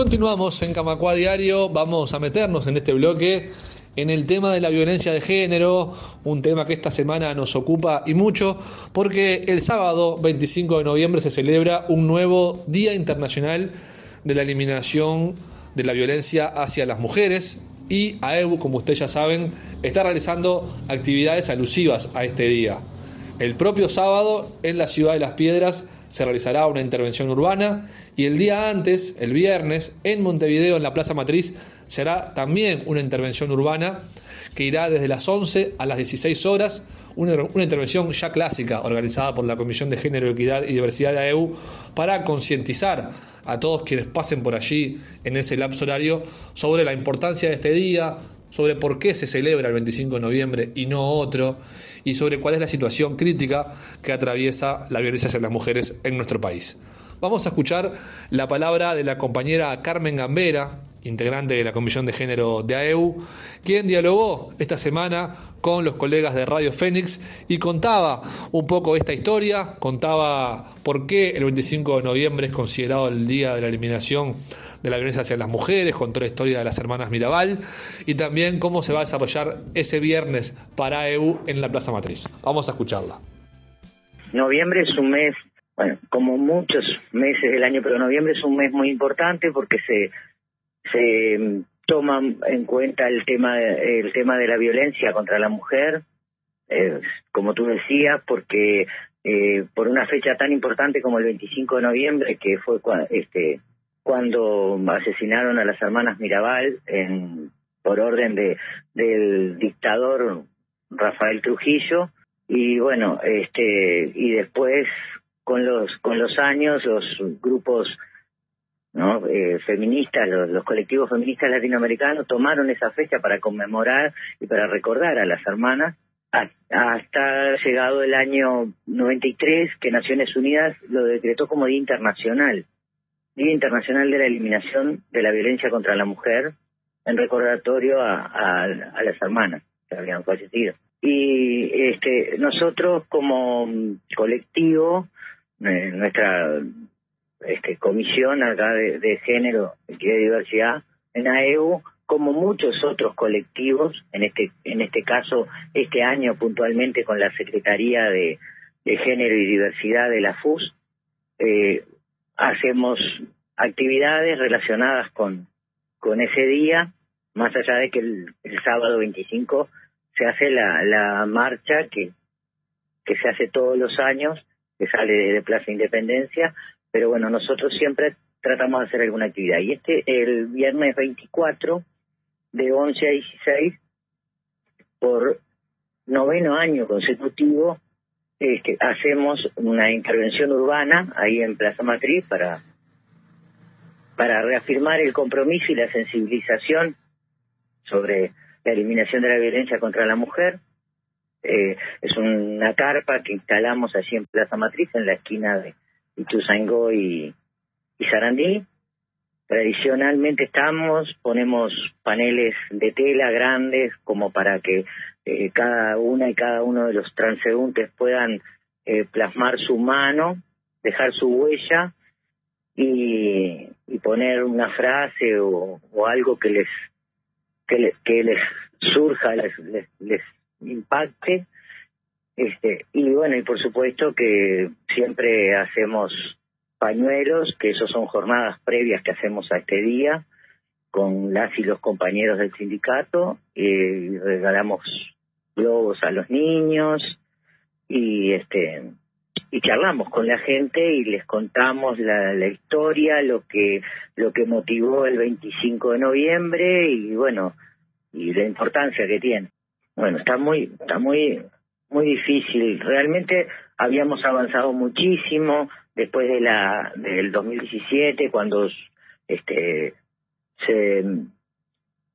Continuamos en Camacua Diario, vamos a meternos en este bloque en el tema de la violencia de género, un tema que esta semana nos ocupa y mucho, porque el sábado 25 de noviembre se celebra un nuevo Día Internacional de la Eliminación de la Violencia hacia las Mujeres y AEU, como ustedes ya saben, está realizando actividades alusivas a este día. El propio sábado en la ciudad de Las Piedras se realizará una intervención urbana y el día antes, el viernes, en Montevideo, en la Plaza Matriz, será también una intervención urbana que irá desde las 11 a las 16 horas, una, intervención ya clásica organizada por la Comisión de Género, Equidad y Diversidad de AEU para concientizar a todos quienes pasen por allí en ese lapso horario sobre la importancia de este día, sobre por qué se celebra el 25 de noviembre y no otro, y sobre cuál es la situación crítica que atraviesa la violencia hacia las mujeres en nuestro país. Vamos a escuchar la palabra de la compañera Carmen Gambera, integrante de la Comisión de Género de AEU, quien dialogó esta semana con los colegas de Radio Fénix y contaba un poco esta historia, contaba por qué el 25 de noviembre es considerado el Día de la Eliminación de la Violencia hacia las Mujeres, contó la historia de las hermanas Mirabal y también cómo se va a desarrollar ese viernes para AEU en la Plaza Matriz. Vamos a escucharla. Noviembre es un mes bueno, como muchos meses del año, pero noviembre es un mes muy importante porque se se toma en cuenta el tema el tema de la violencia contra la mujer eh, como tú decías porque eh, por una fecha tan importante como el 25 de noviembre que fue este cuando asesinaron a las hermanas Mirabal en por orden de del dictador Rafael Trujillo y bueno este y después con los con los años los grupos ¿no? Eh, feministas, los, colectivos feministas latinoamericanos tomaron esa fecha para conmemorar y para recordar a las hermanas hasta llegado el año 93 que Naciones Unidas lo decretó como Día Internacional, Día Internacional de la Eliminación de la Violencia contra la Mujer en recordatorio a, las hermanas que habían fallecido. Y este, nosotros como colectivo, eh, nuestra este, comisión acá de, género, y diversidad en AEU, como muchos otros colectivos, en este, en este caso, este año puntualmente con la Secretaría de, Género y Diversidad de la FUS, eh, hacemos actividades relacionadas con, con ese día, más allá de que el, sábado 25 se hace la, la marcha que, que se hace todos los años, que sale de Plaza Independencia, pero bueno, nosotros siempre tratamos de hacer alguna actividad. Y este, el viernes 24, de 11 a 16, por noveno año consecutivo, este, hacemos una intervención urbana ahí en Plaza Matriz para, para reafirmar el compromiso y la sensibilización sobre la eliminación de la violencia contra la mujer. Eh, es una carpa que instalamos allí en Plaza Matriz, en la esquina de Ituzaingó y, y Sarandí. Tradicionalmente estamos, ponemos paneles de tela grandes como para que eh, cada una y cada uno de los transeúntes puedan eh, plasmar su mano, dejar su huella y, y poner una frase o, algo que les que, les, que les surja, les, les impacte este, y bueno, y por supuesto que siempre hacemos pañuelos, que esos son jornadas previas que hacemos a este día con las y los compañeros del sindicato, y regalamos globos a los niños y este y charlamos con la gente y les contamos la, la historia, lo que lo que motivó el 25 de noviembre y bueno, y la importancia que tiene. Bueno, está muy está muy muy difícil. Realmente habíamos avanzado muchísimo después de la del 2017 cuando este se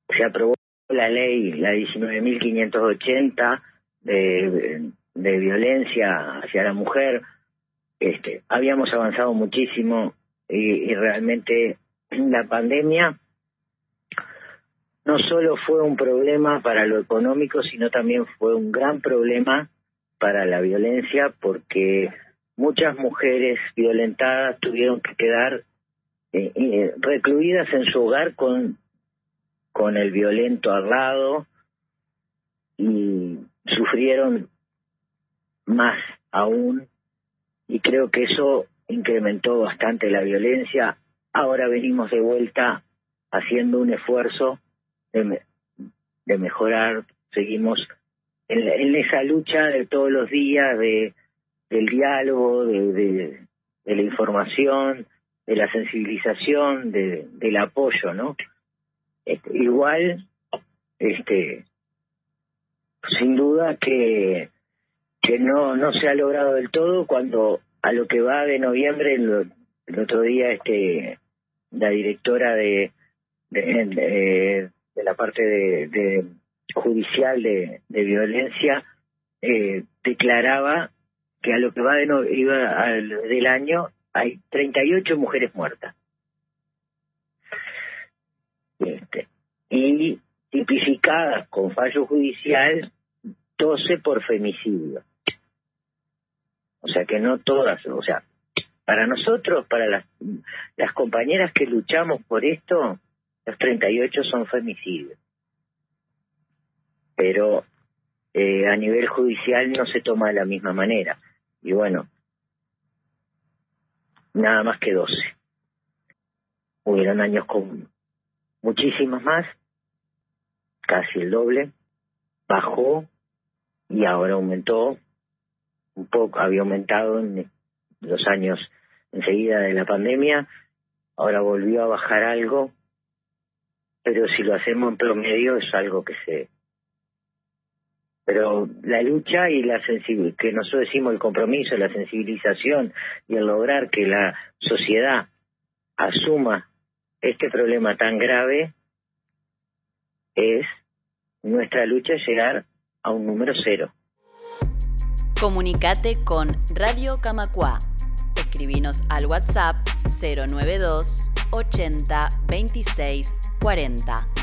se aprobó la ley la 19.580 de, de violencia hacia la mujer este habíamos avanzado muchísimo y, y realmente la pandemia no solo fue un problema para lo económico, sino también fue un gran problema para la violencia porque muchas mujeres violentadas tuvieron que quedar eh, eh, recluidas en su hogar con, con el violento al y sufrieron más aún y creo que eso incrementó bastante la violencia. Ahora venimos de vuelta haciendo un esfuerzo de, mejorar, seguimos en, esa lucha de todos los días, de del diálogo, de, la información, de la sensibilización, de, del apoyo, ¿no? Este, igual, este, sin duda que que no no se ha logrado del todo cuando a lo que va de noviembre el, otro día este la directora de, la parte de, de judicial de, de violencia eh, declaraba que a lo que va de no, iba al, del año hay 38 mujeres muertas. Este, y tipificadas con fallo judicial 12 por femicidio. O sea que no todas, o sea, para nosotros, para las, las compañeras que luchamos por esto, los 38 son femicidios. Pero eh, a nivel judicial no se toma de la misma manera. Y bueno, nada más que 12. Hubieron años con muchísimos más, casi el doble, bajó y ahora aumentó un poco, había aumentado en los años enseguida de la pandemia, ahora volvió a bajar algo, pero si lo hacemos en promedio es algo que se... Pero la lucha y la sensibilidad, que nosotros decimos el compromiso, la sensibilización y el lograr que la sociedad asuma este problema tan grave es nuestra lucha llegar a un número cero. Comunicate con Radio Camacua. Escribinos al WhatsApp 092 80 26 40.